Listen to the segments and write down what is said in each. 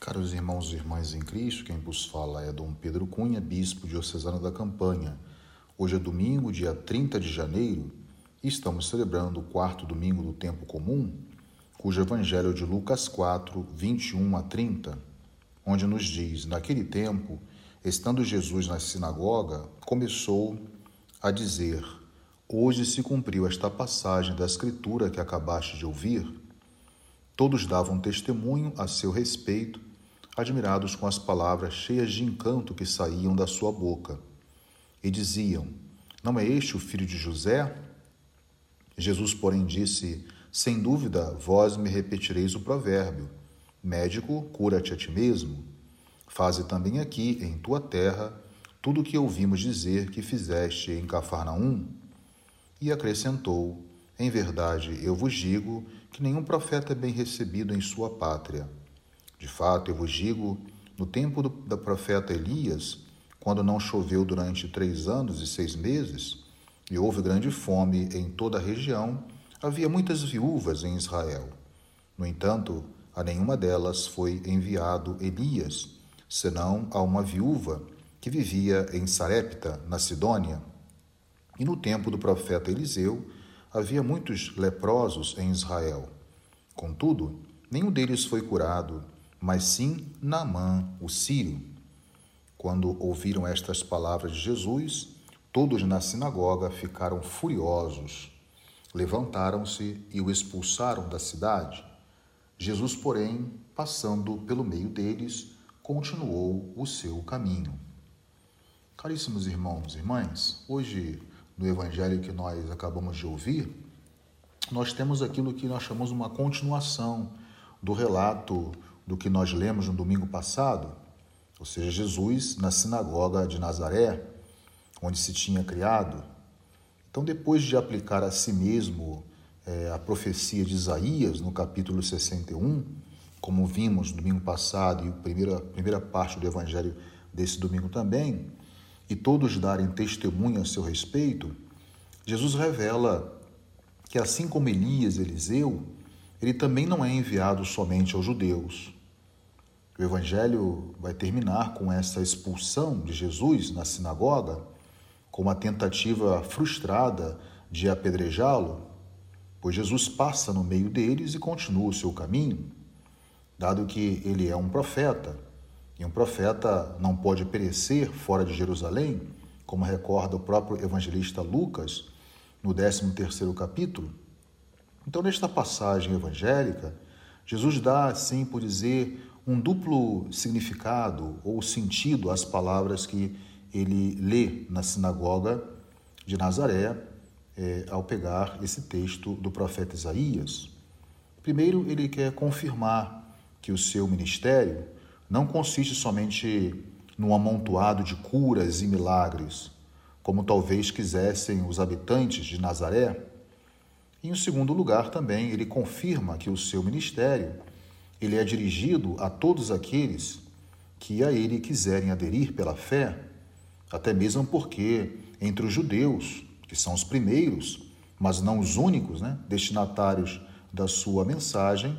Caros irmãos e irmãs em Cristo, quem vos fala é Dom Pedro Cunha, bispo diocesano da Campanha. Hoje é domingo, dia 30 de janeiro, e estamos celebrando o quarto domingo do tempo comum, cujo evangelho é de Lucas 4, 21 a 30, onde nos diz: Naquele tempo, estando Jesus na sinagoga, começou a dizer: Hoje se cumpriu esta passagem da Escritura que acabaste de ouvir. Todos davam testemunho a seu respeito admirados com as palavras cheias de encanto que saíam da sua boca. E diziam: Não é este o filho de José? Jesus, porém, disse: Sem dúvida, vós me repetireis o provérbio: Médico, cura-te a ti mesmo. Faze também aqui, em tua terra, tudo o que ouvimos dizer que fizeste em Cafarnaum. E acrescentou: Em verdade, eu vos digo que nenhum profeta é bem recebido em sua pátria. De fato, eu vos digo, no tempo do, do profeta Elias, quando não choveu durante três anos e seis meses, e houve grande fome em toda a região, havia muitas viúvas em Israel. No entanto, a nenhuma delas foi enviado Elias, senão a uma viúva que vivia em Sarepta, na Sidônia. E no tempo do profeta Eliseu, havia muitos leprosos em Israel. Contudo, nenhum deles foi curado, mas sim Naamã, o sírio. Quando ouviram estas palavras de Jesus, todos na sinagoga ficaram furiosos. Levantaram-se e o expulsaram da cidade. Jesus, porém, passando pelo meio deles, continuou o seu caminho. Caríssimos irmãos e irmãs, hoje, no evangelho que nós acabamos de ouvir, nós temos aquilo que nós chamamos uma continuação do relato do que nós lemos no domingo passado, ou seja, Jesus na sinagoga de Nazaré, onde se tinha criado. Então, depois de aplicar a si mesmo é, a profecia de Isaías, no capítulo 61, como vimos no domingo passado e a primeira, primeira parte do evangelho desse domingo também, e todos darem testemunho a seu respeito, Jesus revela que, assim como Elias e Eliseu, ele também não é enviado somente aos judeus, o Evangelho vai terminar com essa expulsão de Jesus na sinagoga, com uma tentativa frustrada de apedrejá-lo, pois Jesus passa no meio deles e continua o seu caminho, dado que ele é um profeta, e um profeta não pode perecer fora de Jerusalém, como recorda o próprio evangelista Lucas no 13º capítulo. Então, nesta passagem evangélica, Jesus dá, assim por dizer, um duplo significado ou sentido às palavras que ele lê na sinagoga de Nazaré é, ao pegar esse texto do profeta Isaías. Primeiro, ele quer confirmar que o seu ministério não consiste somente num amontoado de curas e milagres, como talvez quisessem os habitantes de Nazaré. Em segundo lugar, também, ele confirma que o seu ministério ele é dirigido a todos aqueles que a ele quiserem aderir pela fé, até mesmo porque entre os judeus, que são os primeiros, mas não os únicos né, destinatários da sua mensagem,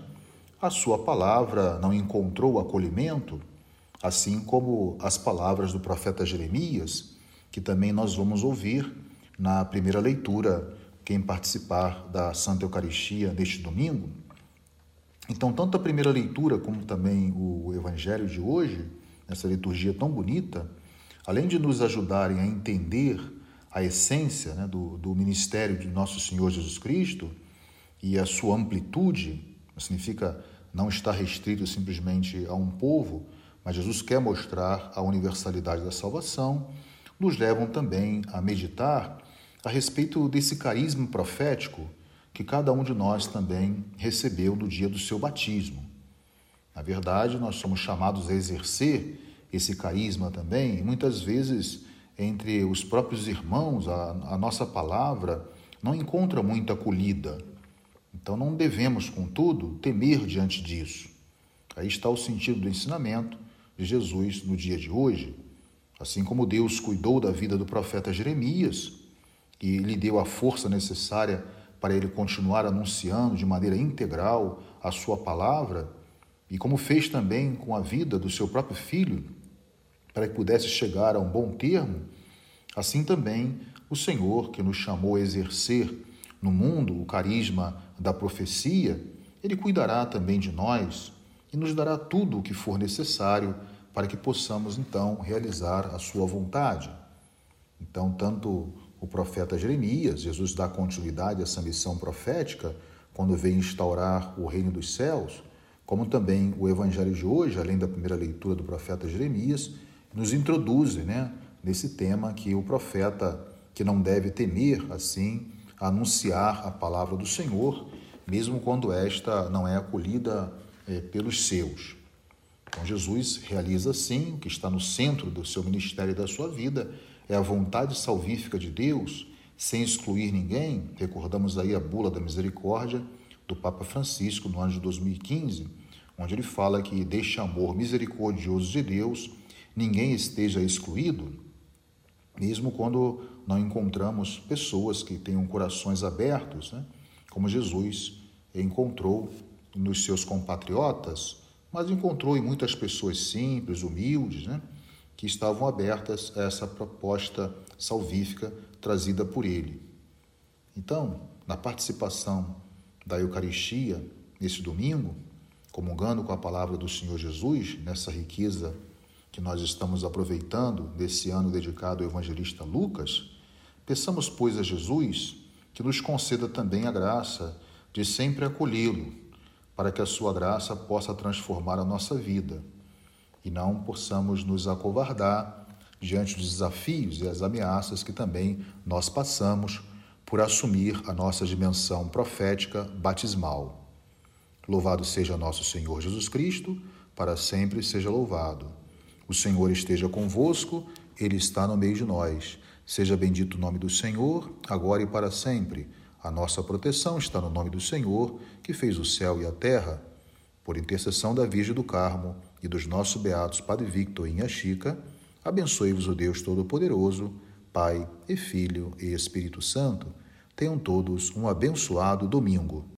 a sua palavra não encontrou acolhimento, assim como as palavras do profeta Jeremias, que também nós vamos ouvir na primeira leitura, quem participar da Santa Eucaristia neste domingo. Então, tanto a primeira leitura como também o Evangelho de hoje, essa liturgia tão bonita, além de nos ajudarem a entender a essência né, do, do ministério de nosso Senhor Jesus Cristo e a sua amplitude, significa não estar restrito simplesmente a um povo, mas Jesus quer mostrar a universalidade da salvação, nos levam também a meditar a respeito desse carisma profético que cada um de nós também recebeu no dia do seu batismo. Na verdade, nós somos chamados a exercer esse carisma também, e muitas vezes entre os próprios irmãos, a, a nossa palavra não encontra muita acolhida. Então não devemos, contudo, temer diante disso. Aí está o sentido do ensinamento de Jesus no dia de hoje. Assim como Deus cuidou da vida do profeta Jeremias e lhe deu a força necessária para ele continuar anunciando de maneira integral a sua palavra, e como fez também com a vida do seu próprio filho, para que pudesse chegar a um bom termo, assim também o Senhor, que nos chamou a exercer no mundo o carisma da profecia, ele cuidará também de nós e nos dará tudo o que for necessário para que possamos então realizar a sua vontade. Então, tanto o profeta Jeremias, Jesus dá continuidade a essa missão profética quando vem instaurar o reino dos céus, como também o evangelho de hoje, além da primeira leitura do profeta Jeremias, nos introduz né, nesse tema que o profeta que não deve temer assim anunciar a palavra do Senhor, mesmo quando esta não é acolhida é, pelos seus. Então Jesus realiza assim o que está no centro do seu ministério e da sua vida, é a vontade salvífica de Deus, sem excluir ninguém. Recordamos aí a bula da misericórdia do Papa Francisco no ano de 2015, onde ele fala que deste amor misericordioso de Deus ninguém esteja excluído, mesmo quando não encontramos pessoas que tenham corações abertos, né? como Jesus encontrou nos seus compatriotas, mas encontrou em muitas pessoas simples, humildes, né? que estavam abertas a essa proposta salvífica trazida por ele. Então, na participação da Eucaristia nesse domingo, comungando com a palavra do Senhor Jesus, nessa riqueza que nós estamos aproveitando desse ano dedicado ao evangelista Lucas, peçamos, pois, a Jesus que nos conceda também a graça de sempre acolhê-lo, para que a sua graça possa transformar a nossa vida e não possamos nos acovardar diante dos desafios e as ameaças que também nós passamos por assumir a nossa dimensão profética batismal. Louvado seja nosso Senhor Jesus Cristo, para sempre seja louvado. O Senhor esteja convosco, Ele está no meio de nós. Seja bendito o nome do Senhor, agora e para sempre. A nossa proteção está no nome do Senhor, que fez o céu e a terra. Por intercessão da Virgem do Carmo e dos nossos beatos Padre Victor e Inha Chica, abençoe-vos o Deus Todo-Poderoso, Pai e Filho e Espírito Santo. Tenham todos um abençoado domingo.